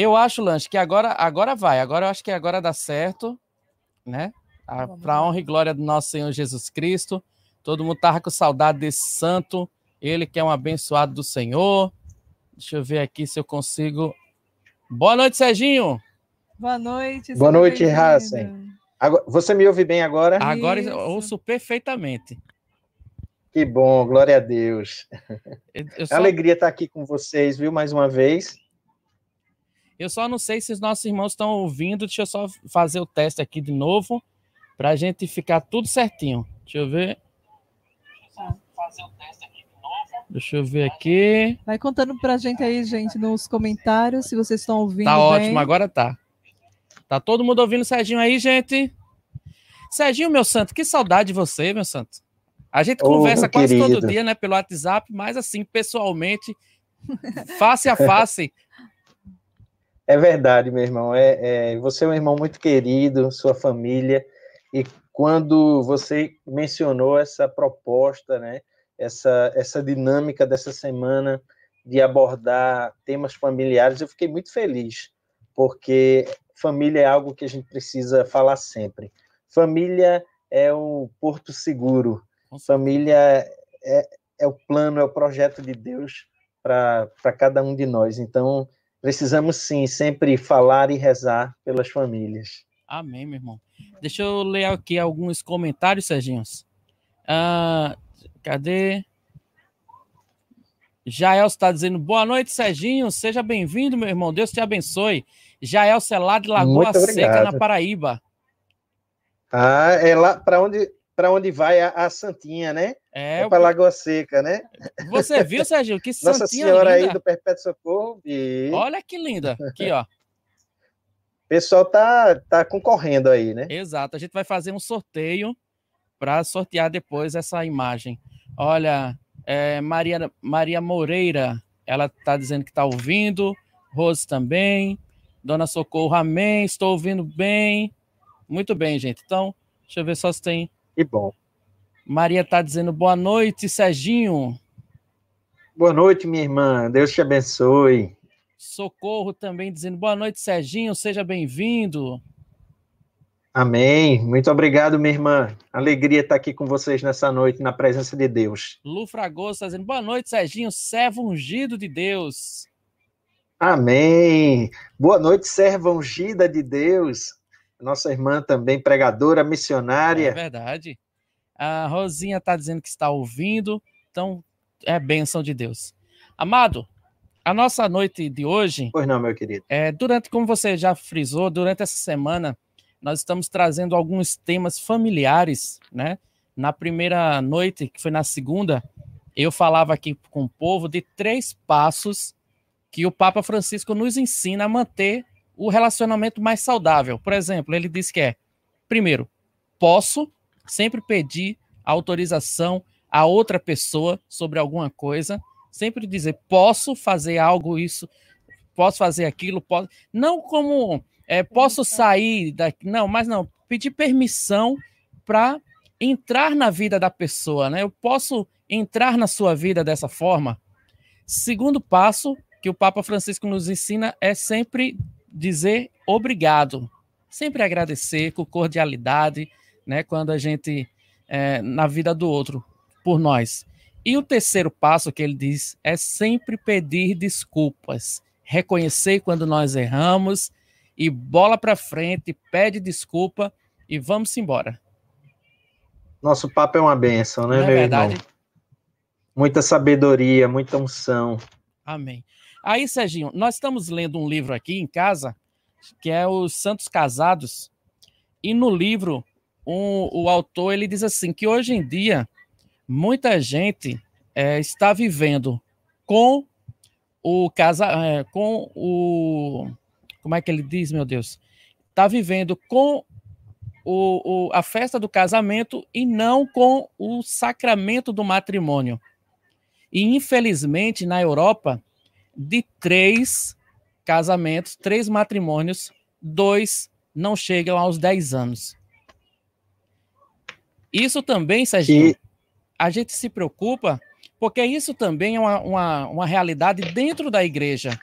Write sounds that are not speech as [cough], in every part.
Eu acho, Lanche, que agora, agora vai. Agora eu acho que agora dá certo, né? Para a honra e glória do nosso Senhor Jesus Cristo. Todo mundo tava com saudade desse santo. Ele que é um abençoado do Senhor. Deixa eu ver aqui se eu consigo. Boa noite, Serginho. Boa noite. Boa noite, Hassen. Você me ouve bem agora? Agora Isso. ouço perfeitamente. Que bom, glória a Deus. Eu só... Alegria estar aqui com vocês, viu, mais uma vez. Eu só não sei se os nossos irmãos estão ouvindo. Deixa eu só fazer o teste aqui de novo, para a gente ficar tudo certinho. Deixa eu ver. Fazer o teste aqui de novo. Deixa eu ver aqui. Vai contando para a gente aí, gente, nos comentários, se vocês estão ouvindo. Tá bem. ótimo, agora tá. Tá todo mundo ouvindo o Serginho aí, gente? Serginho, meu santo, que saudade de você, meu santo. A gente conversa oh, quase querido. todo dia, né, pelo WhatsApp, mas assim, pessoalmente, [laughs] face a face. É verdade, meu irmão. É, é, você é um irmão muito querido, sua família, e quando você mencionou essa proposta, né, essa, essa dinâmica dessa semana de abordar temas familiares, eu fiquei muito feliz, porque família é algo que a gente precisa falar sempre. Família é o porto seguro Família é, é o plano, é o projeto de Deus para cada um de nós. Então, precisamos sim sempre falar e rezar pelas famílias. Amém, meu irmão. Deixa eu ler aqui alguns comentários, Serginho. Ah, cadê? Jael está dizendo boa noite, Serginho. Seja bem-vindo, meu irmão. Deus te abençoe. Jael Celado de Lagoa Seca, na Paraíba. Ah, é lá para onde para onde vai a, a, Santinha, né? É, é para Lagoa Seca, né? Você viu, Sérgio? Que Santinha Nossa Senhora linda. aí do Perpétuo Socorro. E... Olha que linda. Aqui, ó. O [laughs] pessoal tá, tá concorrendo aí, né? Exato. A gente vai fazer um sorteio para sortear depois essa imagem. Olha, é, Maria, Maria Moreira, ela tá dizendo que tá ouvindo. Rose também. Dona Socorro, amém. Estou ouvindo bem. Muito bem, gente. Então, deixa eu ver só se tem que bom. Maria está dizendo boa noite, Serginho. Boa noite, minha irmã. Deus te abençoe. Socorro também dizendo boa noite, Serginho. Seja bem-vindo. Amém. Muito obrigado, minha irmã. Alegria estar aqui com vocês nessa noite, na presença de Deus. Lu Fragoso está dizendo boa noite, Serginho, servo ungido de Deus. Amém. Boa noite, serva ungida de Deus nossa irmã também pregadora, missionária. É verdade. A Rosinha está dizendo que está ouvindo, então é bênção de Deus. Amado, a nossa noite de hoje. Pois não, meu querido. É, durante, como você já frisou, durante essa semana, nós estamos trazendo alguns temas familiares, né? Na primeira noite, que foi na segunda, eu falava aqui com o povo de três passos que o Papa Francisco nos ensina a manter o relacionamento mais saudável. Por exemplo, ele diz que é, primeiro, posso sempre pedir autorização a outra pessoa sobre alguma coisa, sempre dizer posso fazer algo isso, posso fazer aquilo, posso, não como é, posso sair daqui, não, mas não, pedir permissão para entrar na vida da pessoa, né? Eu posso entrar na sua vida dessa forma. Segundo passo que o Papa Francisco nos ensina é sempre dizer obrigado, sempre agradecer com cordialidade, né, quando a gente é, na vida do outro por nós. E o terceiro passo que ele diz é sempre pedir desculpas, reconhecer quando nós erramos e bola para frente, pede desculpa e vamos embora. Nosso papo é uma benção, né, Não é meu verdade? irmão? Muita sabedoria, muita unção. Amém. Aí, Serginho, nós estamos lendo um livro aqui em casa, que é Os Santos Casados, e no livro um, o autor ele diz assim que hoje em dia muita gente é, está vivendo com o casa, é, com o como é que ele diz, meu Deus, está vivendo com o, o, a festa do casamento e não com o sacramento do matrimônio. E infelizmente na Europa de três casamentos, três matrimônios, dois não chegam aos 10 anos. Isso também, Serginho, e... a gente se preocupa, porque isso também é uma, uma, uma realidade dentro da igreja.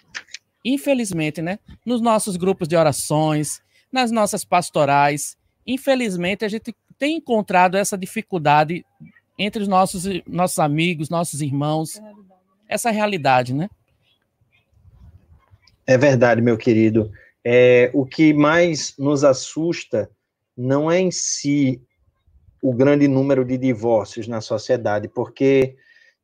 infelizmente, né, nos nossos grupos de orações, nas nossas pastorais, infelizmente a gente tem encontrado essa dificuldade entre os nossos, nossos amigos, nossos irmãos, essa realidade, né? É verdade, meu querido. É, o que mais nos assusta não é em si o grande número de divórcios na sociedade, porque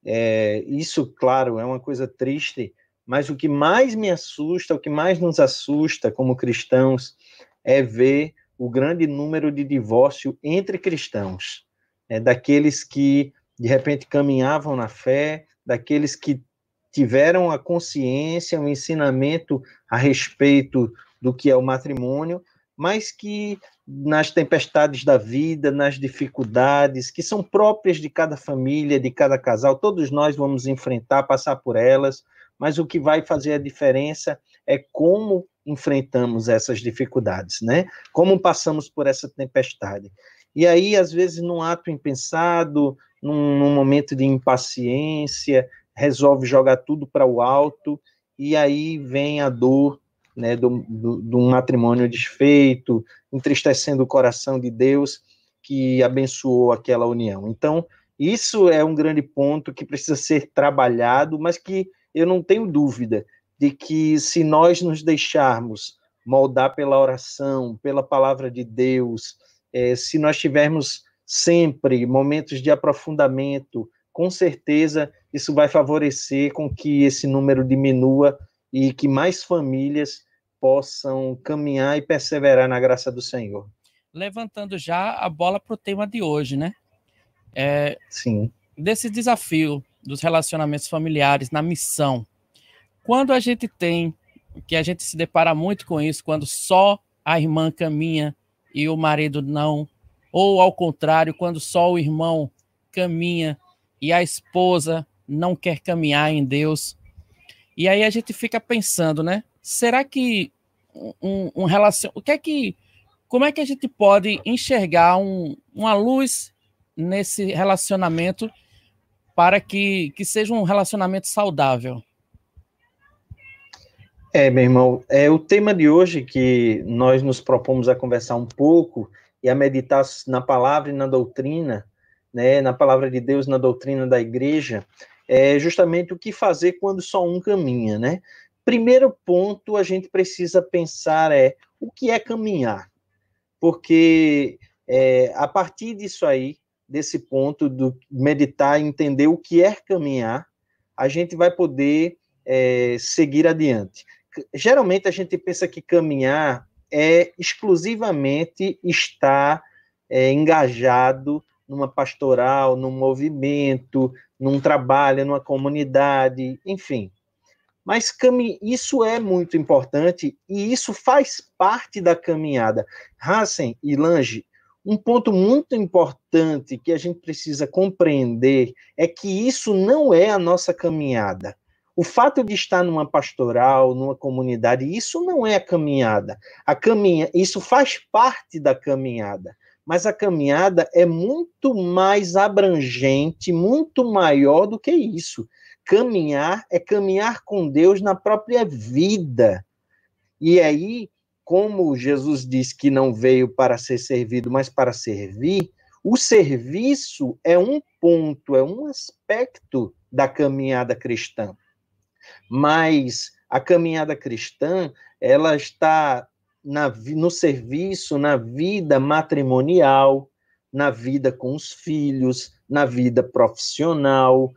é, isso, claro, é uma coisa triste, mas o que mais me assusta, o que mais nos assusta como cristãos, é ver o grande número de divórcio entre cristãos, é, daqueles que de repente caminhavam na fé, daqueles que tiveram a consciência, o um ensinamento a respeito do que é o matrimônio, mas que nas tempestades da vida, nas dificuldades que são próprias de cada família, de cada casal, todos nós vamos enfrentar, passar por elas, mas o que vai fazer a diferença é como enfrentamos essas dificuldades, né? Como passamos por essa tempestade. E aí, às vezes, num ato impensado, num, num momento de impaciência, resolve jogar tudo para o alto, e aí vem a dor né, do, do, um matrimônio desfeito, entristecendo o coração de Deus que abençoou aquela união. Então, isso é um grande ponto que precisa ser trabalhado, mas que eu não tenho dúvida de que se nós nos deixarmos moldar pela oração, pela palavra de Deus, é, se nós tivermos sempre momentos de aprofundamento, com certeza isso vai favorecer com que esse número diminua e que mais famílias possam caminhar e perseverar na graça do Senhor. Levantando já a bola para o tema de hoje, né? É, Sim. Desse desafio dos relacionamentos familiares na missão. Quando a gente tem, que a gente se depara muito com isso, quando só a irmã caminha e o marido não, ou ao contrário, quando só o irmão caminha e a esposa não quer caminhar em Deus. E aí a gente fica pensando, né? Será que um, um o que é que, como é que a gente pode enxergar um, uma luz nesse relacionamento para que, que seja um relacionamento saudável? É, meu irmão, é o tema de hoje que nós nos propomos a conversar um pouco e a meditar na palavra e na doutrina, né, na palavra de Deus, na doutrina da igreja, é justamente o que fazer quando só um caminha, né? Primeiro ponto a gente precisa pensar é o que é caminhar, porque é, a partir disso aí, desse ponto do meditar e entender o que é caminhar, a gente vai poder é, seguir adiante. Geralmente a gente pensa que caminhar é exclusivamente estar é, engajado numa pastoral, num movimento, num trabalho, numa comunidade, enfim. Mas isso é muito importante e isso faz parte da caminhada. Hassen e Lange, um ponto muito importante que a gente precisa compreender é que isso não é a nossa caminhada. O fato de estar numa pastoral, numa comunidade, isso não é a caminhada. A caminha, isso faz parte da caminhada mas a caminhada é muito mais abrangente, muito maior do que isso. Caminhar é caminhar com Deus na própria vida. E aí, como Jesus disse que não veio para ser servido, mas para servir, o serviço é um ponto, é um aspecto da caminhada cristã. Mas a caminhada cristã, ela está na, no serviço, na vida matrimonial, na vida com os filhos, na vida profissional,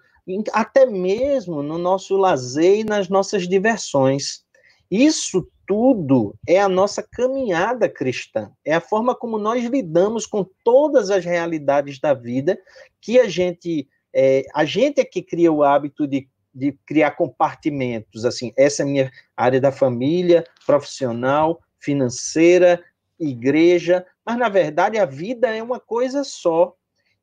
até mesmo no nosso lazer e nas nossas diversões. Isso tudo é a nossa caminhada cristã, é a forma como nós lidamos com todas as realidades da vida que a gente é, a gente é que cria o hábito de, de criar compartimentos, assim, essa é a minha área da família, profissional, financeira, igreja, mas na verdade a vida é uma coisa só.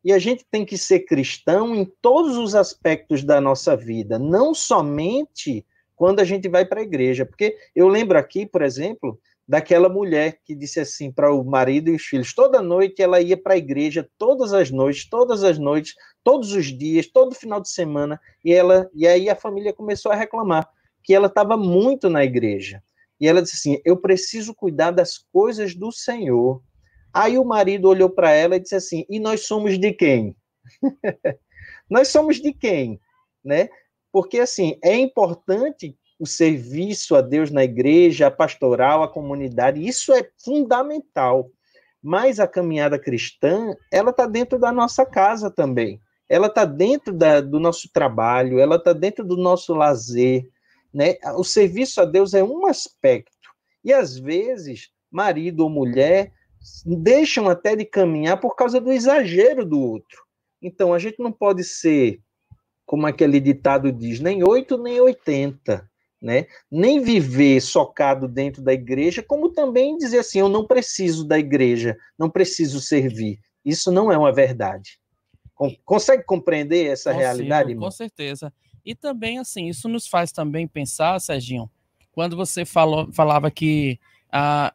E a gente tem que ser cristão em todos os aspectos da nossa vida, não somente quando a gente vai para a igreja. Porque eu lembro aqui, por exemplo, daquela mulher que disse assim para o marido e os filhos: toda noite ela ia para a igreja, todas as noites, todas as noites, todos os dias, todo final de semana, e ela e aí a família começou a reclamar que ela estava muito na igreja. E ela disse assim: Eu preciso cuidar das coisas do Senhor. Aí o marido olhou para ela e disse assim: E nós somos de quem? [laughs] nós somos de quem? Né? Porque, assim, é importante o serviço a Deus na igreja, a pastoral, a comunidade, isso é fundamental. Mas a caminhada cristã, ela está dentro da nossa casa também. Ela está dentro da, do nosso trabalho, ela está dentro do nosso lazer. Né? O serviço a Deus é um aspecto. E às vezes, marido ou mulher deixam até de caminhar por causa do exagero do outro. Então, a gente não pode ser, como aquele ditado diz, nem oito nem oitenta né? Nem viver socado dentro da igreja, como também dizer assim, eu não preciso da igreja, não preciso servir. Isso não é uma verdade. Consegue compreender essa Consigo, realidade, irmão? Com certeza. E também, assim, isso nos faz também pensar, Serginho, quando você falou, falava que ah,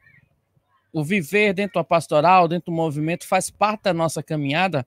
o viver dentro da pastoral, dentro do movimento, faz parte da nossa caminhada.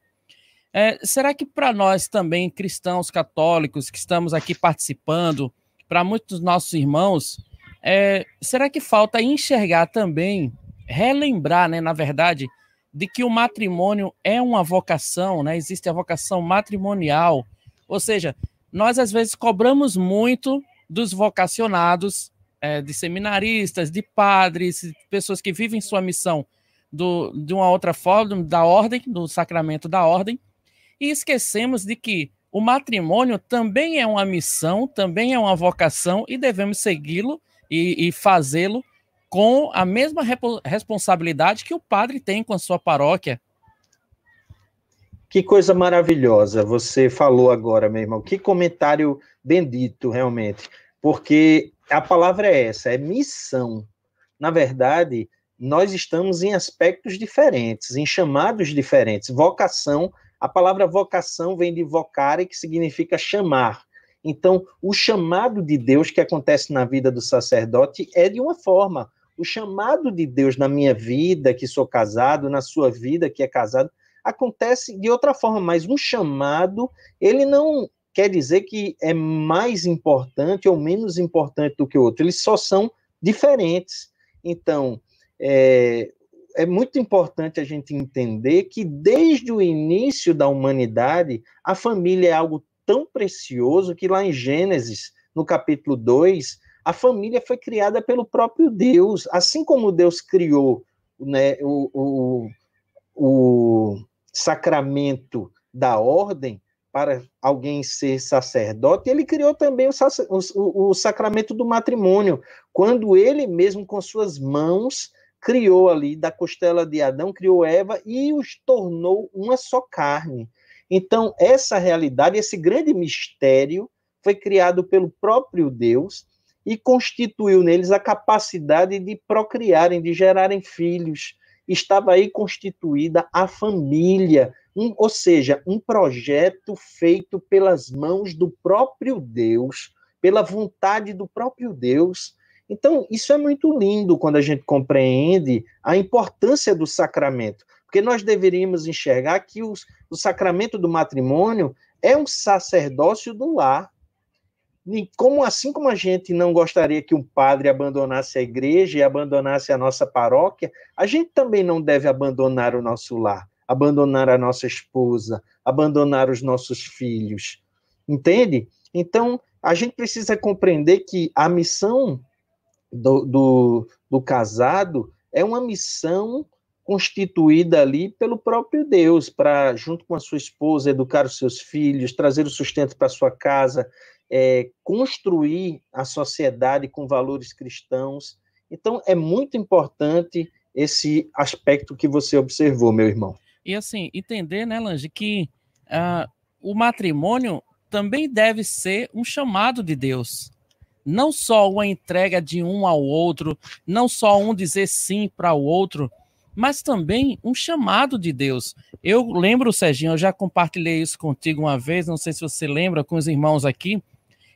É, será que para nós também, cristãos católicos, que estamos aqui participando, para muitos dos nossos irmãos, é, será que falta enxergar também, relembrar, né, na verdade, de que o matrimônio é uma vocação, né? Existe a vocação matrimonial. Ou seja, nós às vezes cobramos muito dos vocacionados, é, de seminaristas, de padres, pessoas que vivem sua missão do, de uma outra forma, da ordem, do sacramento da ordem, e esquecemos de que o matrimônio também é uma missão, também é uma vocação e devemos segui-lo e, e fazê-lo com a mesma responsabilidade que o padre tem com a sua paróquia. Que coisa maravilhosa você falou agora, meu irmão. Que comentário bendito, realmente. Porque a palavra é essa, é missão. Na verdade, nós estamos em aspectos diferentes, em chamados diferentes. Vocação a palavra vocação vem de vocare, que significa chamar. Então, o chamado de Deus que acontece na vida do sacerdote é de uma forma. O chamado de Deus na minha vida, que sou casado, na sua vida, que é casado, acontece de outra forma, mas um chamado, ele não quer dizer que é mais importante ou menos importante do que o outro, eles só são diferentes. Então, é, é muito importante a gente entender que desde o início da humanidade, a família é algo tão precioso que lá em Gênesis, no capítulo 2, a família foi criada pelo próprio Deus. Assim como Deus criou né, o, o, o sacramento da ordem para alguém ser sacerdote, ele criou também o, o, o sacramento do matrimônio, quando ele mesmo, com suas mãos, criou ali da costela de Adão, criou Eva e os tornou uma só carne. Então, essa realidade, esse grande mistério, foi criado pelo próprio Deus e constituiu neles a capacidade de procriarem, de gerarem filhos. Estava aí constituída a família, um, ou seja, um projeto feito pelas mãos do próprio Deus, pela vontade do próprio Deus então, isso é muito lindo quando a gente compreende a importância do sacramento, porque nós deveríamos enxergar que os, o sacramento do matrimônio é um sacerdócio do lar. Como assim como a gente não gostaria que um padre abandonasse a igreja e abandonasse a nossa paróquia, a gente também não deve abandonar o nosso lar, abandonar a nossa esposa, abandonar os nossos filhos. Entende? Então, a gente precisa compreender que a missão do, do, do casado é uma missão constituída ali pelo próprio Deus, para, junto com a sua esposa, educar os seus filhos, trazer o sustento para sua casa, é, construir a sociedade com valores cristãos. Então, é muito importante esse aspecto que você observou, meu irmão. E assim, entender, né, Lange, que uh, o matrimônio também deve ser um chamado de Deus não só uma entrega de um ao outro, não só um dizer sim para o outro, mas também um chamado de Deus. Eu lembro, Serginho, eu já compartilhei isso contigo uma vez, não sei se você lembra, com os irmãos aqui.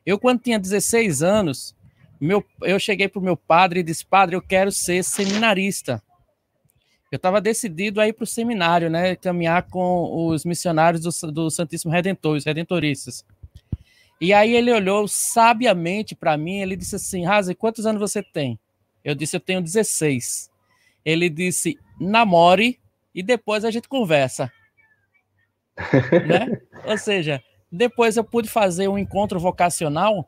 Eu, quando tinha 16 anos, meu, eu cheguei para o meu padre e disse: Padre, eu quero ser seminarista. Eu estava decidido a ir para o seminário, né? Caminhar com os missionários do, do Santíssimo Redentor, os redentoristas. E aí ele olhou sabiamente para mim, ele disse assim: Razi, quantos anos você tem? Eu disse: Eu tenho 16. Ele disse: namore e depois a gente conversa. [laughs] né? Ou seja, depois eu pude fazer um encontro vocacional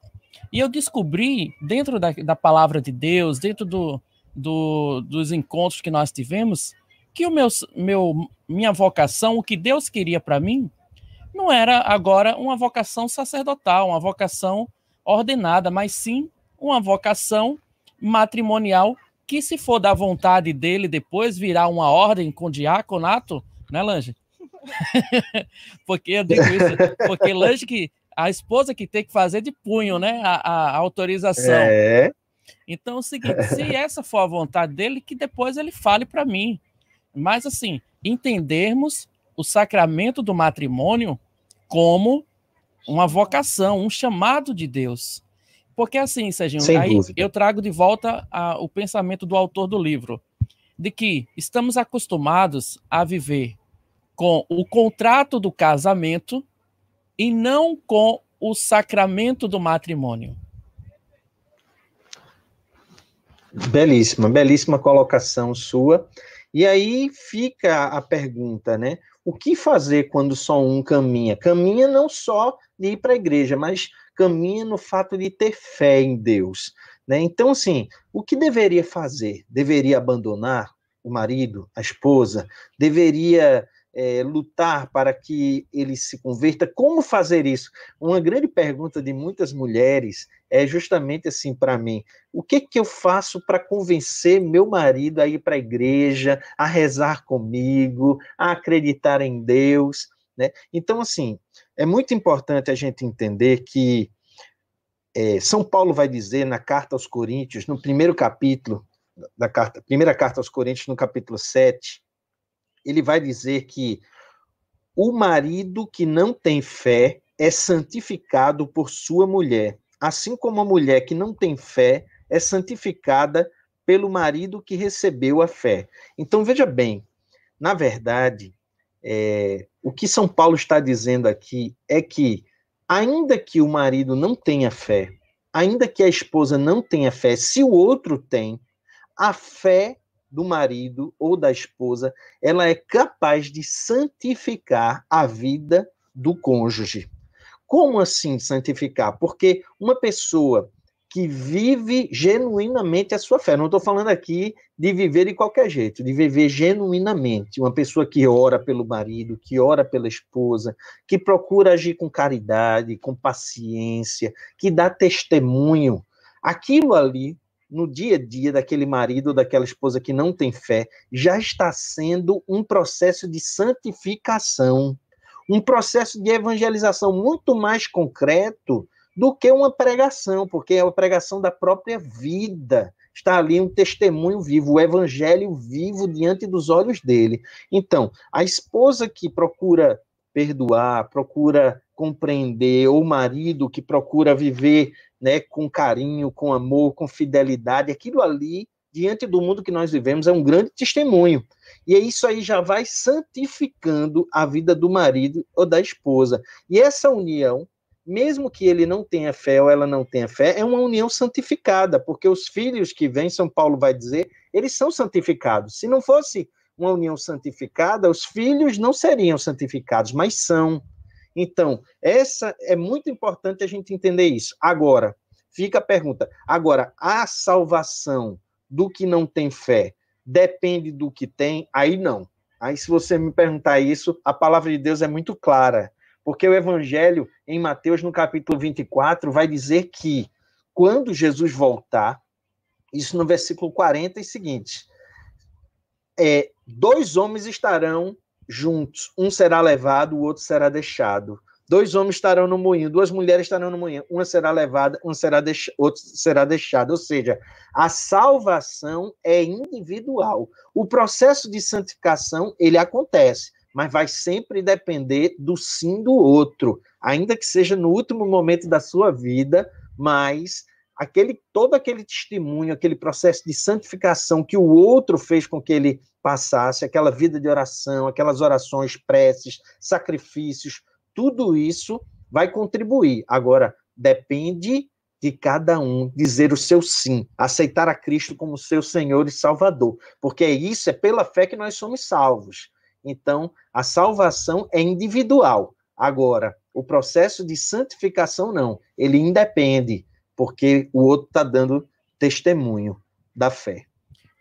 e eu descobri, dentro da, da palavra de Deus, dentro do, do, dos encontros que nós tivemos, que o meu, meu, minha vocação, o que Deus queria para mim, não era agora uma vocação sacerdotal, uma vocação ordenada, mas sim uma vocação matrimonial que, se for da vontade dele depois virar uma ordem com diaconato, né, Lange? [laughs] porque eu digo isso, porque Lange que a esposa que tem que fazer de punho, né, a, a autorização. É. Então, é o seguinte, se essa for a vontade dele, que depois ele fale para mim. Mas, assim, entendermos o sacramento do matrimônio como uma vocação, um chamado de Deus. Porque assim, Serginho, Sem aí dúvida. eu trago de volta a, o pensamento do autor do livro, de que estamos acostumados a viver com o contrato do casamento e não com o sacramento do matrimônio. Belíssima, belíssima colocação sua. E aí fica a pergunta, né? O que fazer quando só um caminha? Caminha não só de ir para a igreja, mas caminha no fato de ter fé em Deus. Né? Então, assim, o que deveria fazer? Deveria abandonar o marido, a esposa? Deveria é, lutar para que ele se converta? Como fazer isso? Uma grande pergunta de muitas mulheres é justamente assim para mim: o que, que eu faço para convencer meu marido a ir para a igreja, a rezar comigo, a acreditar em Deus? Né? Então, assim, é muito importante a gente entender que é, São Paulo vai dizer na carta aos Coríntios, no primeiro capítulo da carta, primeira carta aos Coríntios, no capítulo 7, ele vai dizer que o marido que não tem fé é santificado por sua mulher, assim como a mulher que não tem fé é santificada pelo marido que recebeu a fé. Então, veja bem, na verdade, é, o que São Paulo está dizendo aqui é que, ainda que o marido não tenha fé, ainda que a esposa não tenha fé, se o outro tem, a fé do marido ou da esposa, ela é capaz de santificar a vida do cônjuge. Como assim santificar? Porque uma pessoa que vive genuinamente a sua fé, não estou falando aqui de viver de qualquer jeito, de viver genuinamente, uma pessoa que ora pelo marido, que ora pela esposa, que procura agir com caridade, com paciência, que dá testemunho, aquilo ali no dia a dia daquele marido daquela esposa que não tem fé, já está sendo um processo de santificação, um processo de evangelização muito mais concreto do que uma pregação, porque é a pregação da própria vida. Está ali um testemunho vivo, o evangelho vivo diante dos olhos dele. Então, a esposa que procura perdoar, procura compreender, ou o marido que procura viver né, com carinho, com amor, com fidelidade, aquilo ali, diante do mundo que nós vivemos, é um grande testemunho. E isso aí já vai santificando a vida do marido ou da esposa. E essa união, mesmo que ele não tenha fé ou ela não tenha fé, é uma união santificada, porque os filhos que vêm, São Paulo vai dizer, eles são santificados. Se não fosse uma união santificada, os filhos não seriam santificados, mas são. Então, essa é muito importante a gente entender isso. Agora, fica a pergunta: agora, a salvação do que não tem fé depende do que tem? Aí não. Aí, se você me perguntar isso, a palavra de Deus é muito clara. Porque o Evangelho, em Mateus, no capítulo 24, vai dizer que quando Jesus voltar, isso no versículo 40 e seguinte, é, dois homens estarão juntos, um será levado, o outro será deixado. Dois homens estarão no moinho, duas mulheres estarão no moinho, uma será levada, um será deix... outro será deixado. Ou seja, a salvação é individual. O processo de santificação, ele acontece, mas vai sempre depender do sim do outro, ainda que seja no último momento da sua vida, mas aquele todo aquele testemunho, aquele processo de santificação que o outro fez com que ele passasse, aquela vida de oração, aquelas orações, preces, sacrifícios, tudo isso vai contribuir. Agora, depende de cada um dizer o seu sim, aceitar a Cristo como seu Senhor e Salvador, porque é isso, é pela fé que nós somos salvos. Então, a salvação é individual. Agora, o processo de santificação não, ele independe, porque o outro está dando testemunho da fé.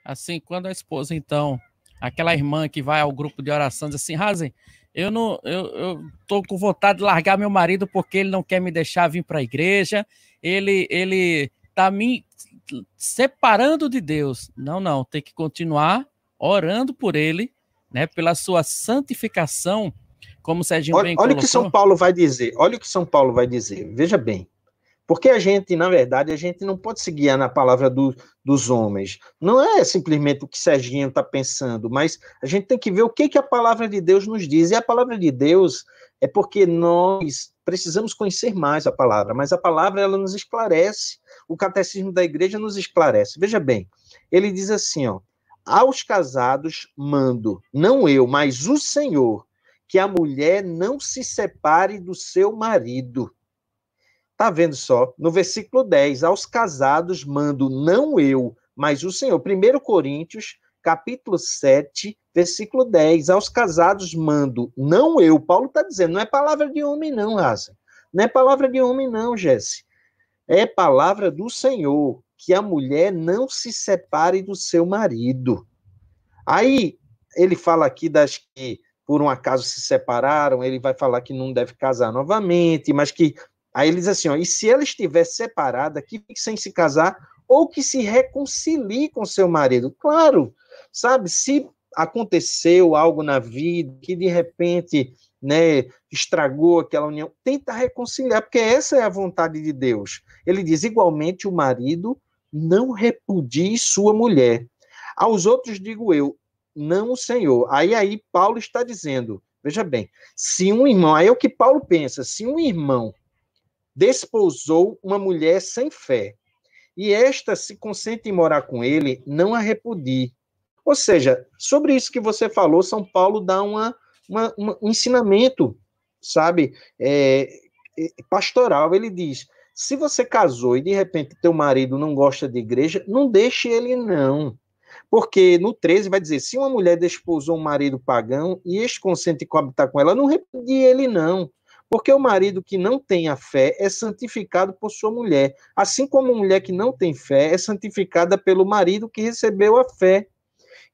Assim, quando a esposa, então, aquela irmã que vai ao grupo de oração, diz assim, Razen, eu não, eu, eu tô com vontade de largar meu marido porque ele não quer me deixar vir para a igreja, ele, ele tá me separando de Deus. Não, não, tem que continuar orando por ele, né, pela sua santificação, como o Serginho olha, bem olha o que São Paulo vai dizer, olha o que São Paulo vai dizer, veja bem, porque a gente, na verdade, a gente não pode se guiar na palavra do, dos homens. Não é simplesmente o que Serginho está pensando, mas a gente tem que ver o que, que a palavra de Deus nos diz. E a palavra de Deus é porque nós precisamos conhecer mais a palavra, mas a palavra ela nos esclarece. O catecismo da igreja nos esclarece. Veja bem, ele diz assim, ó, aos casados mando, não eu, mas o Senhor, que a mulher não se separe do seu marido Tá vendo só? No versículo 10, aos casados mando não eu, mas o Senhor. 1 Coríntios, capítulo 7, versículo 10, aos casados mando não eu. Paulo está dizendo, não é palavra de homem não, Raza. Não é palavra de homem não, Jesse. É palavra do Senhor, que a mulher não se separe do seu marido. Aí, ele fala aqui das que por um acaso se separaram, ele vai falar que não deve casar novamente, mas que Aí ele diz assim: ó, e se ela estiver separada, que fique sem se casar, ou que se reconcilie com seu marido. Claro, sabe, se aconteceu algo na vida que de repente né, estragou aquela união, tenta reconciliar, porque essa é a vontade de Deus. Ele diz: igualmente o marido não repudie sua mulher. Aos outros digo eu, não o Senhor. Aí aí Paulo está dizendo, veja bem, se um irmão, aí é o que Paulo pensa, se um irmão desposou uma mulher sem fé, e esta se consente em morar com ele, não a repudie. Ou seja, sobre isso que você falou, São Paulo dá uma, uma, uma um ensinamento, sabe, é, é, pastoral. Ele diz: se você casou e de repente teu marido não gosta de igreja, não deixe ele não. Porque no 13 vai dizer: se uma mulher desposou um marido pagão e este consente coabitar com ela, não repudie ele não. Porque o marido que não tem a fé é santificado por sua mulher, assim como a mulher que não tem fé é santificada pelo marido que recebeu a fé.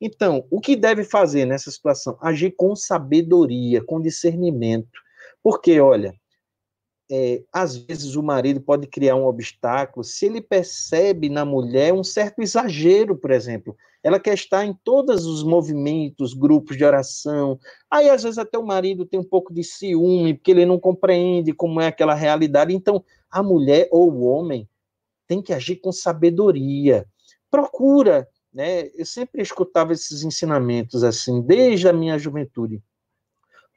Então, o que deve fazer nessa situação? Agir com sabedoria, com discernimento. Porque, olha, é, às vezes o marido pode criar um obstáculo se ele percebe na mulher um certo exagero, por exemplo ela quer estar em todos os movimentos, grupos de oração. Aí, às vezes, até o marido tem um pouco de ciúme, porque ele não compreende como é aquela realidade. Então, a mulher ou o homem tem que agir com sabedoria. Procura, né? Eu sempre escutava esses ensinamentos assim, desde a minha juventude.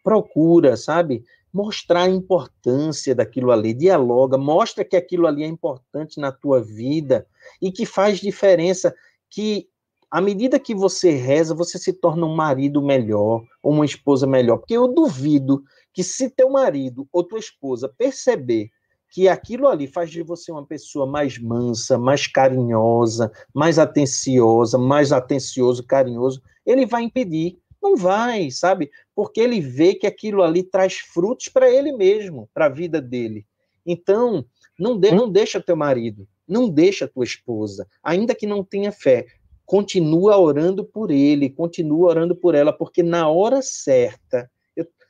Procura, sabe? Mostrar a importância daquilo ali, dialoga, mostra que aquilo ali é importante na tua vida e que faz diferença, que à medida que você reza, você se torna um marido melhor, ou uma esposa melhor. Porque eu duvido que se teu marido ou tua esposa perceber que aquilo ali faz de você uma pessoa mais mansa, mais carinhosa, mais atenciosa, mais atencioso, carinhoso, ele vai impedir. Não vai, sabe? Porque ele vê que aquilo ali traz frutos para ele mesmo, para a vida dele. Então, não, de, não deixa teu marido, não deixa tua esposa, ainda que não tenha fé continua orando por ele, continua orando por ela, porque na hora certa,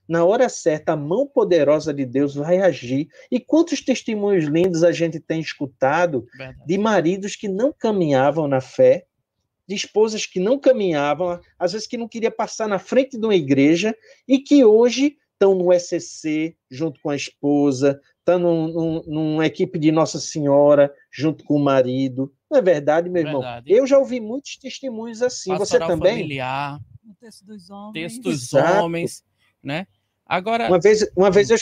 na hora certa, a mão poderosa de Deus vai agir. E quantos testemunhos lindos a gente tem escutado Verdade. de maridos que não caminhavam na fé, de esposas que não caminhavam, às vezes que não queria passar na frente de uma igreja e que hoje estão no SCC junto com a esposa, estão num, num, numa equipe de Nossa Senhora junto com o marido. Não é verdade, meu irmão? Verdade. Eu já ouvi muitos testemunhos assim. Pastoral Você também? Familiar, o texto dos homens. Texto dos homens, né? Agora. Uma vez, uma vez eu,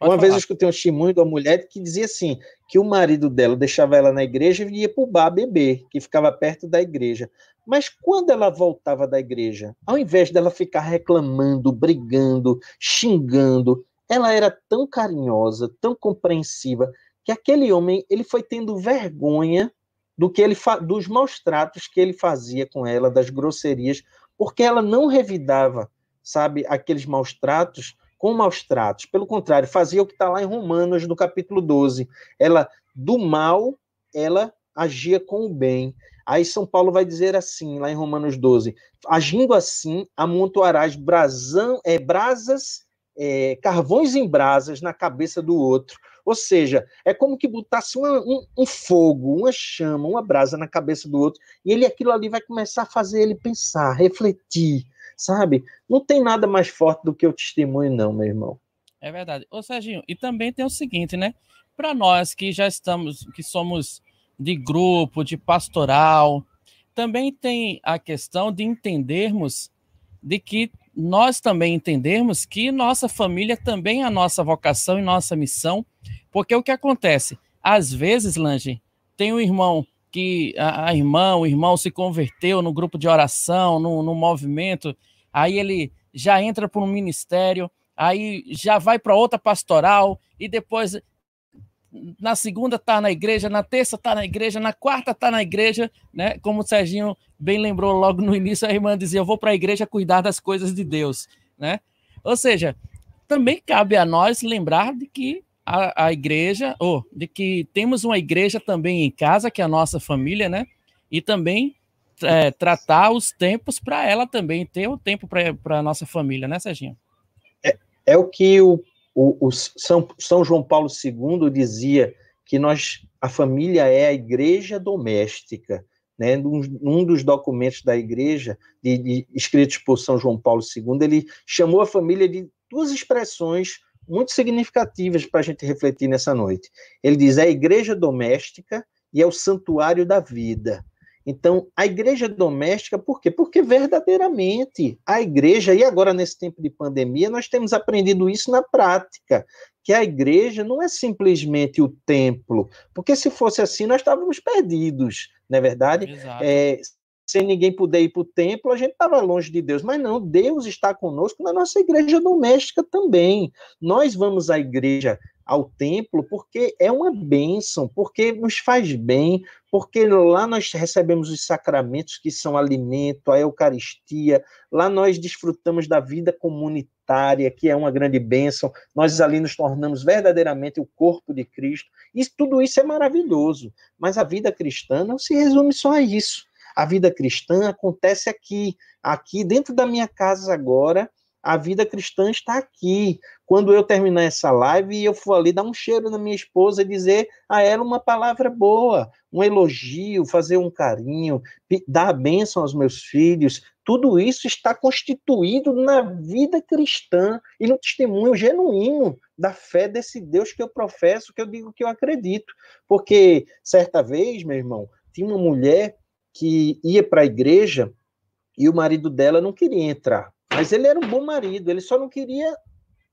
uma vez eu escutei um testemunho de uma mulher que dizia assim: que o marido dela deixava ela na igreja e ia para o bar beber, que ficava perto da igreja. Mas quando ela voltava da igreja, ao invés dela ficar reclamando, brigando, xingando, ela era tão carinhosa, tão compreensiva, que aquele homem ele foi tendo vergonha do que ele dos maus tratos que ele fazia com ela, das grosserias, porque ela não revidava, sabe, aqueles maus tratos com maus tratos. Pelo contrário, fazia o que está lá em Romanos, no capítulo 12. Ela, do mal, ela agia com o bem. Aí São Paulo vai dizer assim, lá em Romanos 12: agindo assim, amontoarás brasão, é, brasas, é, carvões em brasas na cabeça do outro. Ou seja, é como que botasse uma, um, um, fogo, uma chama, uma brasa na cabeça do outro, e ele aquilo ali vai começar a fazer ele pensar, refletir, sabe? Não tem nada mais forte do que o testemunho, não, meu irmão. É verdade. Ô, Serginho, e também tem o seguinte, né? Para nós que já estamos, que somos de grupo, de pastoral, também tem a questão de entendermos de que nós também entendermos que nossa família também é a nossa vocação e nossa missão, porque o que acontece? Às vezes, Lange, tem um irmão que a, a irmã, o irmão se converteu no grupo de oração, no, no movimento, aí ele já entra para um ministério, aí já vai para outra pastoral e depois na segunda está na igreja, na terça está na igreja, na quarta está na igreja, né? Como o Serginho bem lembrou logo no início, a irmã dizia: Eu vou para a igreja cuidar das coisas de Deus, né? Ou seja, também cabe a nós lembrar de que a, a igreja, ou de que temos uma igreja também em casa, que é a nossa família, né? E também é, tratar os tempos para ela também ter o tempo para a nossa família, né, Serginho? É, é o que o o, o São, São João Paulo II dizia que nós, a família é a igreja doméstica. Né? Um, um dos documentos da igreja, de, de, escritos por São João Paulo II, ele chamou a família de duas expressões muito significativas para a gente refletir nessa noite. Ele diz: é a igreja doméstica e é o santuário da vida. Então, a igreja doméstica, por quê? Porque verdadeiramente a igreja, e agora nesse tempo de pandemia, nós temos aprendido isso na prática, que a igreja não é simplesmente o templo, porque se fosse assim, nós estávamos perdidos, não é verdade? É, sem ninguém poder ir para o templo, a gente estava longe de Deus. Mas não, Deus está conosco na nossa igreja doméstica também. Nós vamos à igreja ao templo porque é uma bênção, porque nos faz bem, porque lá nós recebemos os sacramentos que são alimento, a Eucaristia, lá nós desfrutamos da vida comunitária, que é uma grande bênção, nós ali nos tornamos verdadeiramente o corpo de Cristo, e tudo isso é maravilhoso, mas a vida cristã não se resume só a isso. A vida cristã acontece aqui, aqui dentro da minha casa agora, a vida cristã está aqui. Quando eu terminar essa live, eu for ali dar um cheiro na minha esposa e dizer a ela uma palavra boa, um elogio, fazer um carinho, dar bênção aos meus filhos. Tudo isso está constituído na vida cristã e no testemunho genuíno da fé desse Deus que eu professo, que eu digo que eu acredito. Porque certa vez, meu irmão, tinha uma mulher que ia para a igreja e o marido dela não queria entrar mas ele era um bom marido, ele só não queria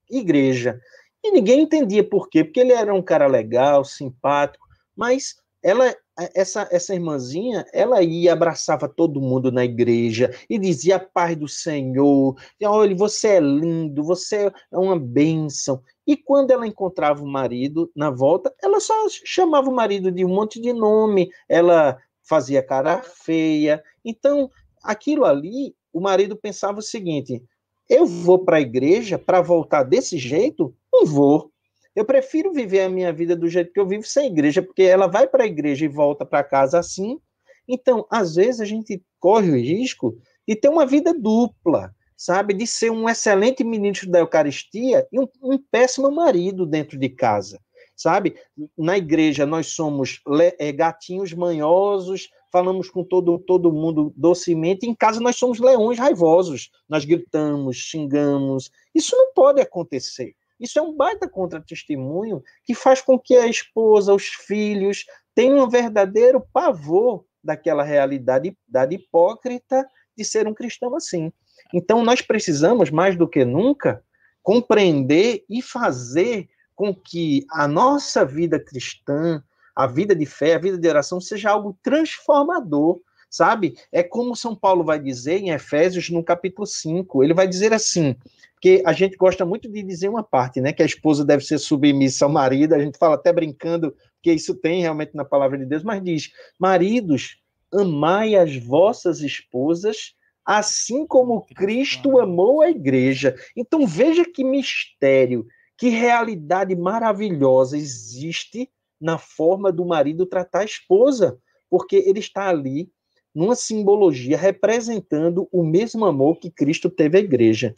igreja. E ninguém entendia por quê, porque ele era um cara legal, simpático, mas ela essa, essa irmãzinha, ela ia, abraçava todo mundo na igreja e dizia a paz do Senhor, olha, você é lindo, você é uma bênção. E quando ela encontrava o marido na volta, ela só chamava o marido de um monte de nome, ela fazia cara feia. Então, aquilo ali o marido pensava o seguinte: eu vou para a igreja para voltar desse jeito? Não vou. Eu prefiro viver a minha vida do jeito que eu vivo sem igreja, porque ela vai para a igreja e volta para casa assim. Então, às vezes, a gente corre o risco de ter uma vida dupla, sabe? De ser um excelente ministro da Eucaristia e um, um péssimo marido dentro de casa, sabe? Na igreja, nós somos é, gatinhos manhosos, falamos com todo, todo mundo docemente, em casa nós somos leões raivosos, nós gritamos, xingamos. Isso não pode acontecer. Isso é um baita contra-testemunho que faz com que a esposa, os filhos, tenham um verdadeiro pavor daquela realidade da hipócrita de ser um cristão assim. Então, nós precisamos, mais do que nunca, compreender e fazer com que a nossa vida cristã, a vida de fé, a vida de oração seja algo transformador, sabe? É como São Paulo vai dizer em Efésios, no capítulo 5. Ele vai dizer assim, que a gente gosta muito de dizer uma parte, né? Que a esposa deve ser submissa ao marido, a gente fala até brincando, que isso tem realmente na palavra de Deus, mas diz: maridos, amai as vossas esposas, assim como Cristo amou a igreja. Então veja que mistério, que realidade maravilhosa existe na forma do marido tratar a esposa, porque ele está ali numa simbologia representando o mesmo amor que Cristo teve à igreja.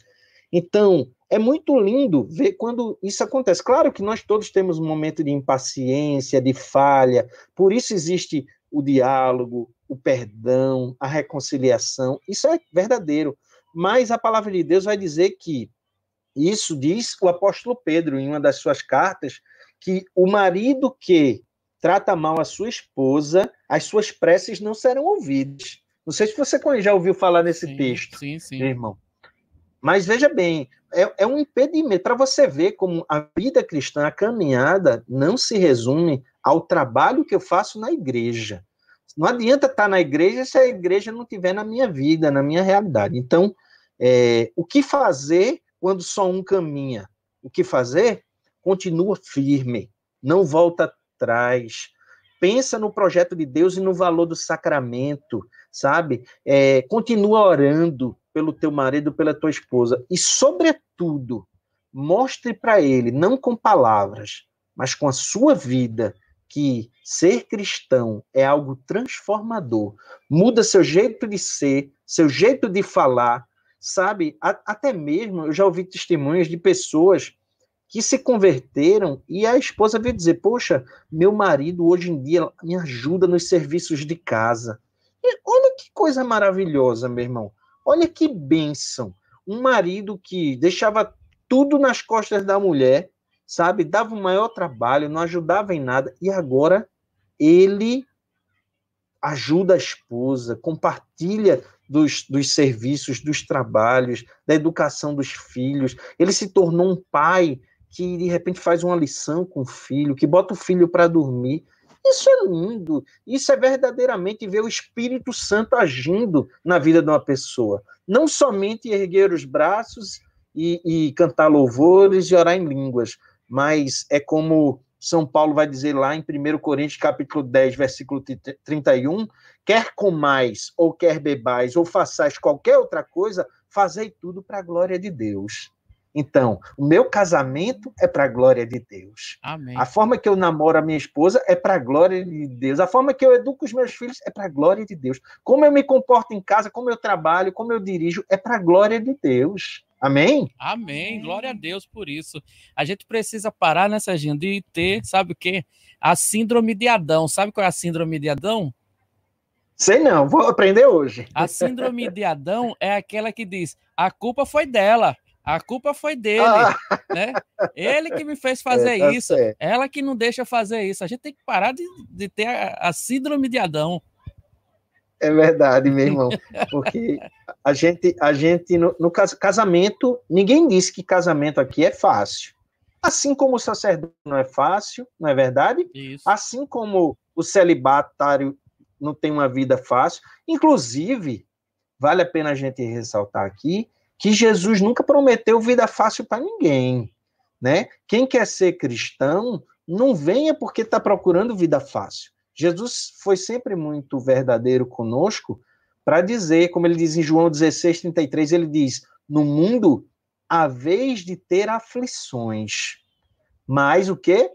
Então, é muito lindo ver quando isso acontece. Claro que nós todos temos um momento de impaciência, de falha, por isso existe o diálogo, o perdão, a reconciliação. Isso é verdadeiro. Mas a palavra de Deus vai dizer que isso diz o apóstolo Pedro em uma das suas cartas, que o marido que trata mal a sua esposa, as suas preces não serão ouvidas. Não sei se você já ouviu falar nesse sim, texto, sim, sim. irmão. Mas veja bem, é, é um impedimento para você ver como a vida cristã, a caminhada, não se resume ao trabalho que eu faço na igreja. Não adianta estar na igreja se a igreja não estiver na minha vida, na minha realidade. Então, é, o que fazer quando só um caminha? O que fazer? Continua firme, não volta atrás. Pensa no projeto de Deus e no valor do sacramento, sabe? É, continua orando, pelo teu marido, pela tua esposa. E, sobretudo, mostre para ele, não com palavras, mas com a sua vida, que ser cristão é algo transformador. Muda seu jeito de ser, seu jeito de falar, sabe? Até mesmo eu já ouvi testemunhos de pessoas que se converteram e a esposa veio dizer: Poxa, meu marido hoje em dia me ajuda nos serviços de casa. E olha que coisa maravilhosa, meu irmão. Olha que bênção. Um marido que deixava tudo nas costas da mulher, sabe? Dava o maior trabalho, não ajudava em nada, e agora ele ajuda a esposa, compartilha dos, dos serviços, dos trabalhos, da educação dos filhos. Ele se tornou um pai que de repente faz uma lição com o filho, que bota o filho para dormir. Isso é lindo. Isso é verdadeiramente ver o Espírito Santo agindo na vida de uma pessoa. Não somente erguer os braços e, e cantar louvores e orar em línguas, mas é como São Paulo vai dizer lá em 1 Coríntios capítulo 10, versículo 31, quer comais, ou quer bebais, ou façais qualquer outra coisa, fazei tudo para a glória de Deus. Então, o meu casamento é para a glória de Deus. Amém. A forma que eu namoro a minha esposa é para a glória de Deus. A forma que eu educo os meus filhos é para a glória de Deus. Como eu me comporto em casa, como eu trabalho, como eu dirijo, é para a glória de Deus. Amém? Amém. Glória a Deus por isso. A gente precisa parar nessa agenda de ter, sabe o quê? A síndrome de Adão. Sabe qual é a síndrome de Adão? Sei não, vou aprender hoje. A síndrome de Adão é aquela que diz: a culpa foi dela. A culpa foi dele, ah. né? Ele que me fez fazer é, tá isso. Certo. Ela que não deixa fazer isso. A gente tem que parar de, de ter a, a síndrome de Adão. É verdade, meu irmão. [laughs] Porque a gente, a gente no, no casamento, ninguém disse que casamento aqui é fácil. Assim como o sacerdote não é fácil, não é verdade? Isso. Assim como o celibatário não tem uma vida fácil. Inclusive, vale a pena a gente ressaltar aqui que Jesus nunca prometeu vida fácil para ninguém, né? Quem quer ser cristão, não venha porque está procurando vida fácil. Jesus foi sempre muito verdadeiro conosco para dizer, como ele diz em João 16, 33, ele diz: No mundo, a vez de ter aflições, mas o que?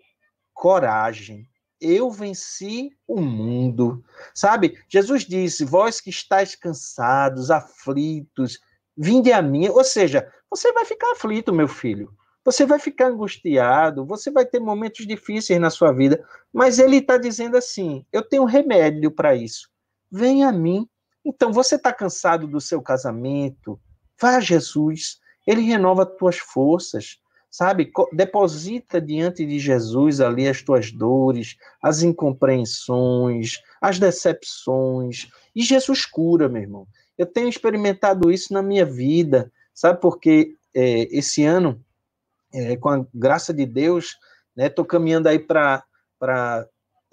Coragem. Eu venci o mundo. Sabe? Jesus disse: Vós que estáis cansados, aflitos, vinde a mim. Ou seja, você vai ficar aflito, meu filho. Você vai ficar angustiado, você vai ter momentos difíceis na sua vida, mas ele está dizendo assim: eu tenho remédio para isso. Venha a mim. Então, você está cansado do seu casamento? Vá a Jesus. Ele renova as tuas forças, sabe? Deposita diante de Jesus ali as tuas dores, as incompreensões, as decepções. E Jesus cura, meu irmão. Eu tenho experimentado isso na minha vida, sabe? Porque é, esse ano, é, com a graça de Deus, né, estou caminhando aí para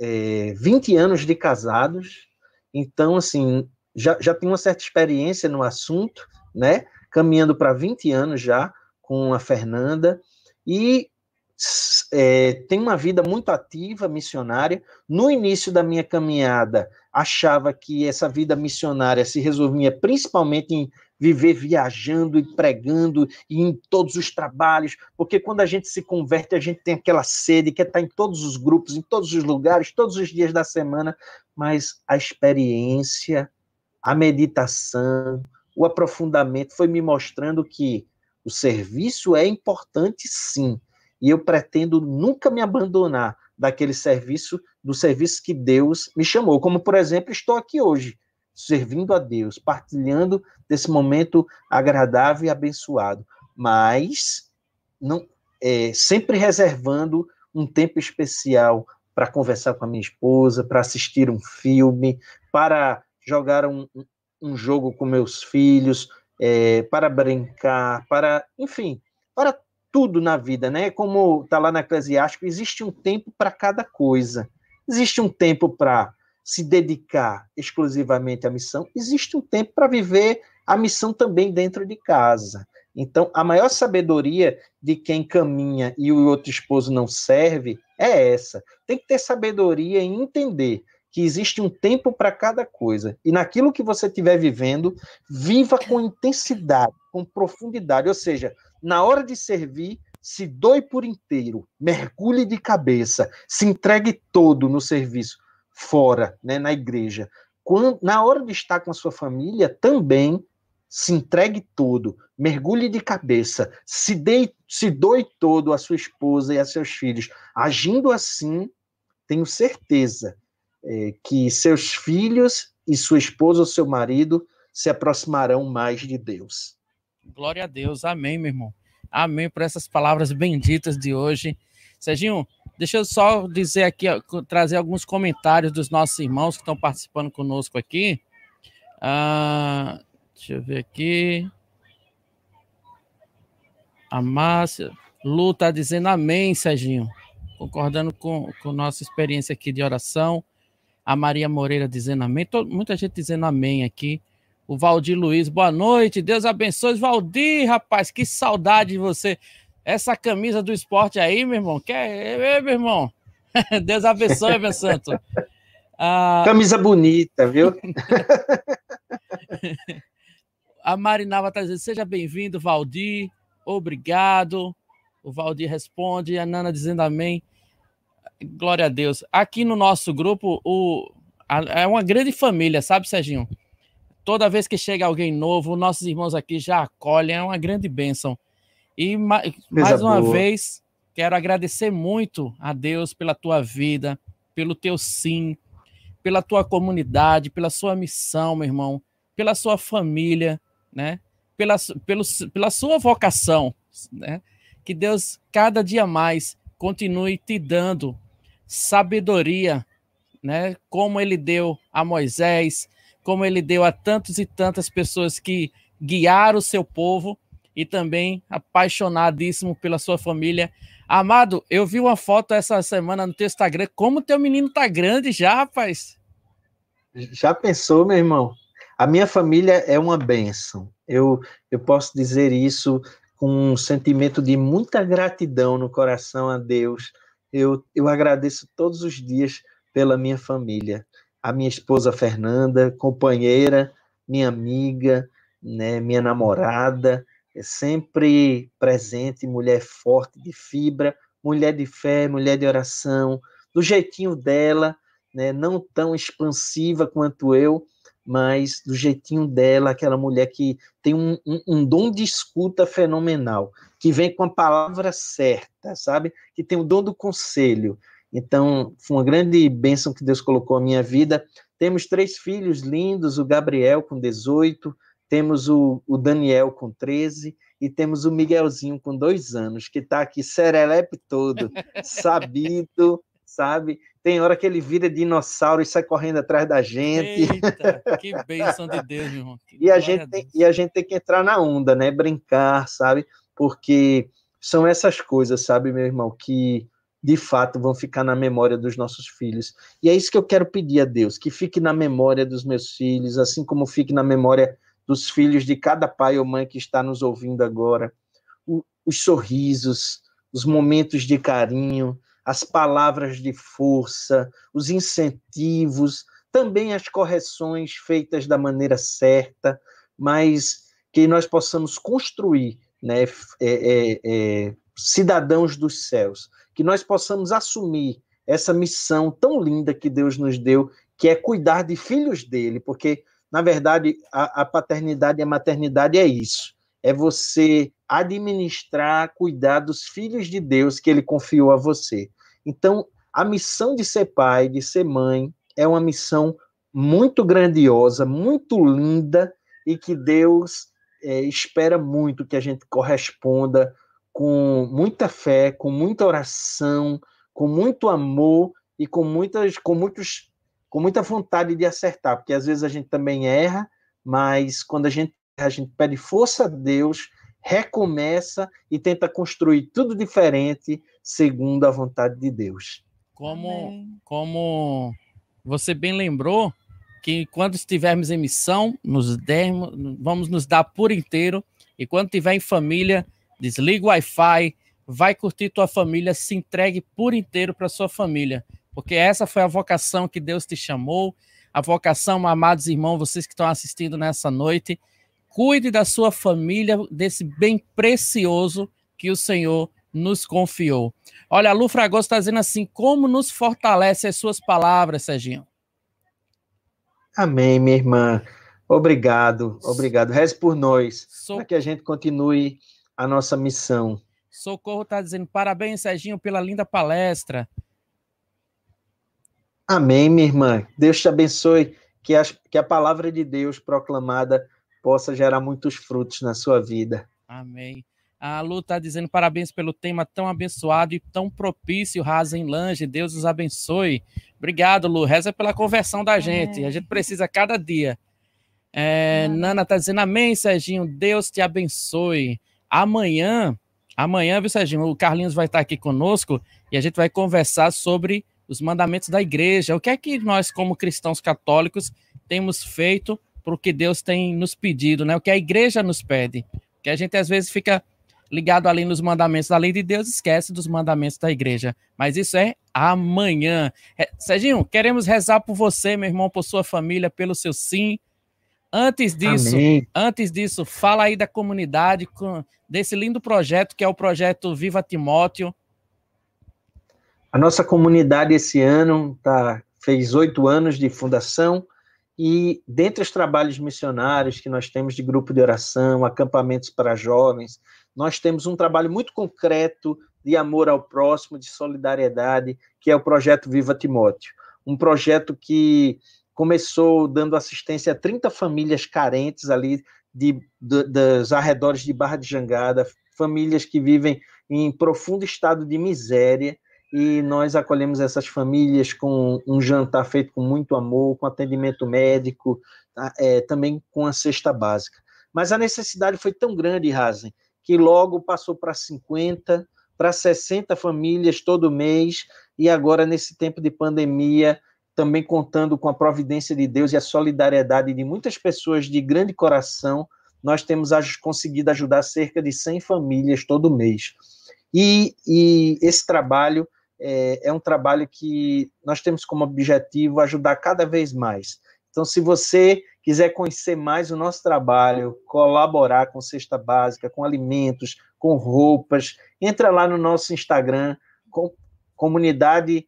é, 20 anos de casados. Então, assim, já, já tenho uma certa experiência no assunto, né? Caminhando para 20 anos já com a Fernanda, e é, tenho uma vida muito ativa, missionária. No início da minha caminhada, achava que essa vida missionária se resolvia principalmente em viver viajando e pregando e em todos os trabalhos, porque quando a gente se converte, a gente tem aquela sede, quer estar em todos os grupos, em todos os lugares, todos os dias da semana, mas a experiência, a meditação, o aprofundamento foi me mostrando que o serviço é importante sim, e eu pretendo nunca me abandonar daquele serviço, do serviço que Deus me chamou, como por exemplo, estou aqui hoje servindo a Deus, partilhando desse momento agradável e abençoado, mas não é, sempre reservando um tempo especial para conversar com a minha esposa, para assistir um filme, para jogar um, um jogo com meus filhos, é, para brincar, para, enfim, para tudo na vida, né? Como está lá na Eclesiástico, existe um tempo para cada coisa. Existe um tempo para se dedicar exclusivamente à missão, existe um tempo para viver a missão também dentro de casa. Então, a maior sabedoria de quem caminha e o outro esposo não serve é essa. Tem que ter sabedoria em entender que existe um tempo para cada coisa. E naquilo que você estiver vivendo, viva com intensidade, com profundidade. Ou seja, na hora de servir, se doe por inteiro, mergulhe de cabeça, se entregue todo no serviço, fora, né, na igreja. Quando, na hora de estar com a sua família, também se entregue todo, mergulhe de cabeça, se, dê, se doe todo à sua esposa e a seus filhos. Agindo assim, tenho certeza é, que seus filhos e sua esposa ou seu marido se aproximarão mais de Deus. Glória a Deus, amém, meu irmão. Amém por essas palavras benditas de hoje. Serginho, deixa eu só dizer aqui, trazer alguns comentários dos nossos irmãos que estão participando conosco aqui. Ah, deixa eu ver aqui. A Márcia. Lu está dizendo amém, Serginho. Concordando com, com nossa experiência aqui de oração. A Maria Moreira dizendo amém. Muita gente dizendo amém aqui. O Valdir Luiz, boa noite. Deus abençoe. Valdir, rapaz, que saudade de você. Essa camisa do esporte aí, meu irmão, quer, meu irmão? [laughs] Deus abençoe, meu santo. Ah, camisa bonita, viu? [laughs] a Marinava está dizendo: seja bem-vindo, Valdir. Obrigado. O Valdir responde, a Nana dizendo amém. Glória a Deus. Aqui no nosso grupo, o, a, é uma grande família, sabe, Serginho? Toda vez que chega alguém novo, nossos irmãos aqui já acolhem, é uma grande bênção. E ma mais uma boa. vez, quero agradecer muito a Deus pela tua vida, pelo teu sim, pela tua comunidade, pela sua missão, meu irmão, pela sua família, né? Pela, pelo, pela sua vocação, né? Que Deus cada dia mais continue te dando sabedoria, né? Como ele deu a Moisés, como ele deu a tantos e tantas pessoas que guiaram o seu povo e também apaixonadíssimo pela sua família. Amado, eu vi uma foto essa semana no teu Instagram. Como teu menino tá grande já, rapaz? Já pensou, meu irmão? A minha família é uma bênção. Eu, eu posso dizer isso com um sentimento de muita gratidão no coração a Deus. Eu, eu agradeço todos os dias pela minha família. A minha esposa Fernanda, companheira, minha amiga, né, minha namorada, é sempre presente, mulher forte de fibra, mulher de fé, mulher de oração, do jeitinho dela, né, não tão expansiva quanto eu, mas do jeitinho dela, aquela mulher que tem um, um, um, dom de escuta fenomenal, que vem com a palavra certa, sabe? Que tem o dom do conselho. Então, foi uma grande bênção que Deus colocou na minha vida. Temos três filhos lindos, o Gabriel com 18, temos o, o Daniel com 13 e temos o Miguelzinho com dois anos, que está aqui serelepe todo, [laughs] sabido, sabe? Tem hora que ele vira dinossauro e sai correndo atrás da gente. Eita, que [laughs] bênção de Deus, meu irmão. e, a gente tem, e a gente tem que entrar na onda, né? Brincar, sabe? Porque são essas coisas, sabe, meu irmão, que de fato vão ficar na memória dos nossos filhos. E é isso que eu quero pedir a Deus, que fique na memória dos meus filhos, assim como fique na memória dos filhos de cada pai ou mãe que está nos ouvindo agora. O, os sorrisos, os momentos de carinho, as palavras de força, os incentivos, também as correções feitas da maneira certa, mas que nós possamos construir né, é, é, é, cidadãos dos céus, que nós possamos assumir essa missão tão linda que Deus nos deu, que é cuidar de filhos dele, porque, na verdade, a, a paternidade e a maternidade é isso, é você administrar, cuidar dos filhos de Deus que ele confiou a você. Então, a missão de ser pai, de ser mãe, é uma missão muito grandiosa, muito linda e que Deus é, espera muito que a gente corresponda com muita fé, com muita oração, com muito amor e com muitas, com muitos, com muita vontade de acertar, porque às vezes a gente também erra, mas quando a gente a gente pede força a Deus, recomeça e tenta construir tudo diferente segundo a vontade de Deus. Como, como você bem lembrou, que quando estivermos em missão, nos dermos, vamos nos dar por inteiro, e quando estiver em família, desliga o Wi-Fi, vai curtir tua família, se entregue por inteiro para sua família, porque essa foi a vocação que Deus te chamou, a vocação, amados irmãos, vocês que estão assistindo nessa noite, cuide da sua família, desse bem precioso que o Senhor nos confiou. Olha, a Lu Fragoso está dizendo assim: como nos fortalece as suas palavras, Serginho? Amém, minha irmã. Obrigado, obrigado. Reze por nós, para que a gente continue a nossa missão. Socorro está dizendo: parabéns, Serginho, pela linda palestra. Amém, minha irmã. Deus te abençoe. Que a, que a palavra de Deus proclamada possa gerar muitos frutos na sua vida. Amém. A Lu está dizendo parabéns pelo tema tão abençoado e tão propício, Rasen Lange. Deus os abençoe. Obrigado, Lu. Reza pela conversão da gente. A gente precisa cada dia. É, Nana está dizendo amém, Serginho. Deus te abençoe. Amanhã, amanhã, viu, Serginho? O Carlinhos vai estar aqui conosco e a gente vai conversar sobre os mandamentos da igreja. O que é que nós, como cristãos católicos, temos feito para o que Deus tem nos pedido, né? O que a igreja nos pede. Que a gente às vezes fica ligado ali nos mandamentos da lei de Deus, esquece dos mandamentos da igreja. Mas isso é amanhã. É, Serginho, queremos rezar por você, meu irmão, por sua família, pelo seu sim. Antes disso, Amém. antes disso, fala aí da comunidade, com, desse lindo projeto que é o projeto Viva Timóteo. A nossa comunidade esse ano tá, fez oito anos de fundação e dentre os trabalhos missionários que nós temos de grupo de oração, acampamentos para jovens, nós temos um trabalho muito concreto de amor ao próximo, de solidariedade, que é o projeto Viva Timóteo. Um projeto que começou dando assistência a 30 famílias carentes ali de, de, dos arredores de Barra de Jangada, famílias que vivem em profundo estado de miséria, e nós acolhemos essas famílias com um jantar feito com muito amor, com atendimento médico, tá? é, também com a cesta básica. Mas a necessidade foi tão grande, Razen, que logo passou para 50, para 60 famílias todo mês, e agora, nesse tempo de pandemia, também contando com a providência de Deus e a solidariedade de muitas pessoas de grande coração, nós temos conseguido ajudar cerca de 100 famílias todo mês. E, e esse trabalho é, é um trabalho que nós temos como objetivo ajudar cada vez mais. Então, se você quiser conhecer mais o nosso trabalho, colaborar com cesta básica, com alimentos, com roupas, entra lá no nosso Instagram, com, comunidade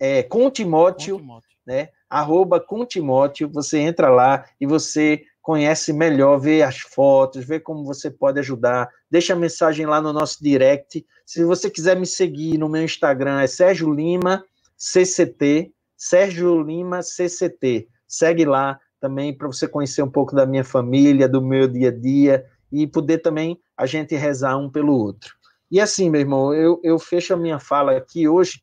é, com Timóteo, com Timóteo, né? Arroba com Timóteo, você entra lá e você conhece melhor, vê as fotos, vê como você pode ajudar. Deixa a mensagem lá no nosso direct. Se você quiser me seguir no meu Instagram, é Sérgio Lima CCT, Sérgio Lima CCT. Segue lá, também para você conhecer um pouco da minha família, do meu dia a dia e poder também a gente rezar um pelo outro. E assim, meu irmão, eu, eu fecho a minha fala aqui hoje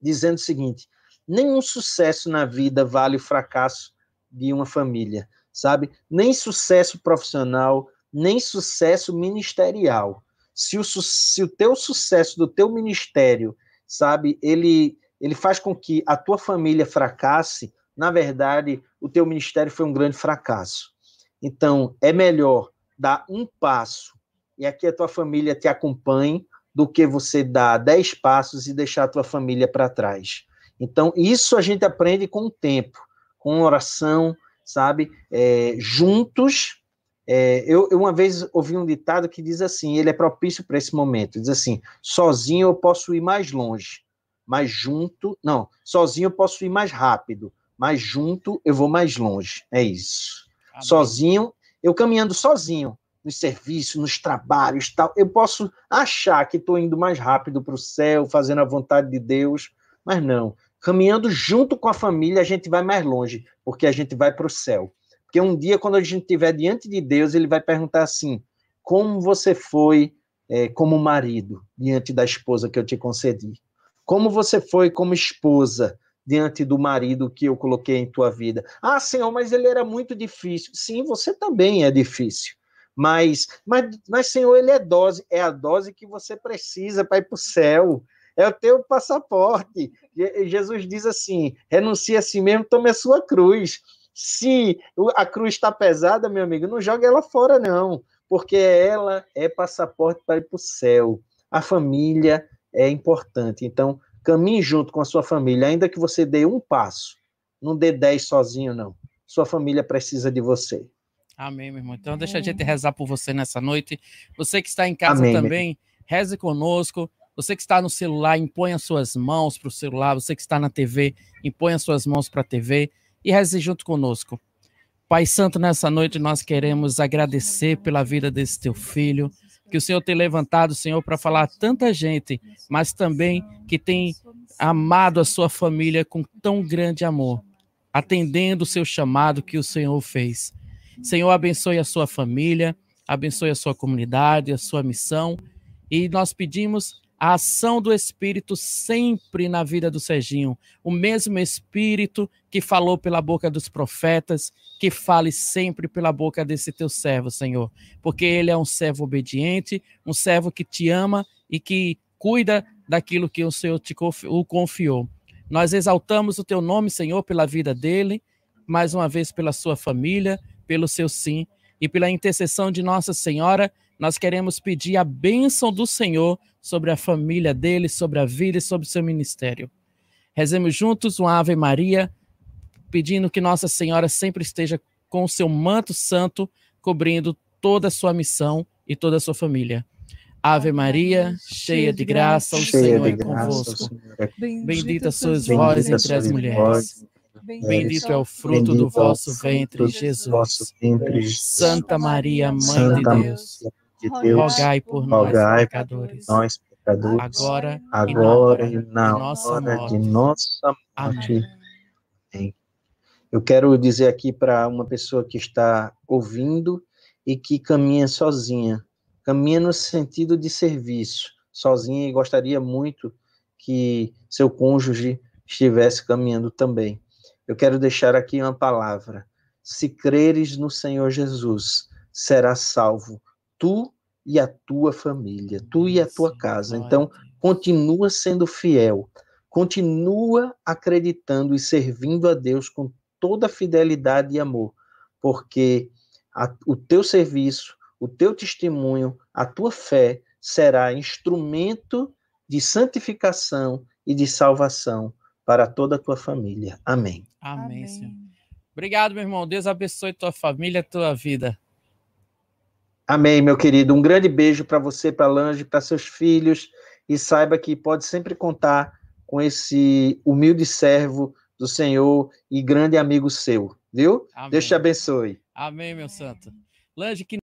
dizendo o seguinte: nenhum sucesso na vida vale o fracasso de uma família, sabe? Nem sucesso profissional, nem sucesso ministerial. Se o, se o teu sucesso do teu ministério sabe, ele, ele faz com que a tua família fracasse, na verdade, o teu ministério foi um grande fracasso. Então, é melhor dar um passo e aqui a tua família te acompanhe do que você dar dez passos e deixar a tua família para trás. Então, isso a gente aprende com o tempo, com oração, sabe? É, juntos. É, eu, eu, uma vez ouvi um ditado que diz assim: ele é propício para esse momento. Diz assim: sozinho eu posso ir mais longe, mas junto. Não, sozinho eu posso ir mais rápido, mas junto eu vou mais longe. É isso. Amém. Sozinho, eu caminhando sozinho, nos serviços, nos trabalhos, tal, eu posso achar que estou indo mais rápido para o céu, fazendo a vontade de Deus, mas não. Caminhando junto com a família, a gente vai mais longe, porque a gente vai para o céu. Porque um dia, quando a gente estiver diante de Deus, ele vai perguntar assim: como você foi é, como marido diante da esposa que eu te concedi? Como você foi como esposa diante do marido que eu coloquei em tua vida? Ah, Senhor, mas ele era muito difícil. Sim, você também é difícil. Mas, mas, mas, Senhor, ele é dose, é a dose que você precisa para ir para o céu é o teu passaporte. Jesus diz assim: renuncia a si mesmo, tome a sua cruz. Se a cruz está pesada, meu amigo, não joga ela fora, não, porque ela é passaporte para ir para o céu. A família é importante. Então, caminhe junto com a sua família, ainda que você dê um passo. Não dê dez sozinho, não. Sua família precisa de você. Amém, meu irmão. Então, deixa a gente rezar por você nessa noite. Você que está em casa Amém, também, reze conosco. Você que está no celular, impõe as suas mãos para o celular. Você que está na TV, impõe as suas mãos para a TV e reze junto conosco. Pai Santo, nessa noite nós queremos agradecer pela vida desse teu filho, que o Senhor tem levantado, Senhor, para falar a tanta gente, mas também que tem amado a sua família com tão grande amor, atendendo o seu chamado que o Senhor fez. Senhor, abençoe a sua família, abençoe a sua comunidade, a sua missão, e nós pedimos a ação do Espírito sempre na vida do Serginho. O mesmo Espírito que falou pela boca dos profetas, que fale sempre pela boca desse teu servo, Senhor. Porque ele é um servo obediente, um servo que te ama e que cuida daquilo que o Senhor te o confiou. Nós exaltamos o teu nome, Senhor, pela vida dele, mais uma vez pela sua família, pelo seu sim e pela intercessão de Nossa Senhora nós queremos pedir a bênção do Senhor sobre a família dele, sobre a vida e sobre o seu ministério. Rezemos juntos uma Ave Maria, pedindo que Nossa Senhora sempre esteja com o seu manto santo cobrindo toda a sua missão e toda a sua família. Ave Maria, cheia de graça, o Senhor é convosco. Bendita sois vós entre as mulheres. Bendito é o fruto do vosso ventre, Jesus. Santa Maria, Mãe de Deus de Deus, rogai por nós, rogai pecadores, nós, pecadores, agora, agora e na hora, de, hora morte. de nossa morte. Amém. Eu quero dizer aqui para uma pessoa que está ouvindo e que caminha sozinha, caminha no sentido de serviço, sozinha e gostaria muito que seu cônjuge estivesse caminhando também. Eu quero deixar aqui uma palavra. Se creres no Senhor Jesus, será salvo tu e a tua família, tu e a tua casa. Então, continua sendo fiel, continua acreditando e servindo a Deus com toda fidelidade e amor, porque a, o teu serviço, o teu testemunho, a tua fé será instrumento de santificação e de salvação para toda a tua família. Amém. Amém, Amém. Senhor. Obrigado, meu irmão. Deus abençoe tua família, tua vida. Amém, meu querido. Um grande beijo para você, para Lange, para seus filhos e saiba que pode sempre contar com esse humilde servo do Senhor e grande amigo seu, viu? Amém. Deus te abençoe. Amém, meu santo. Lange, que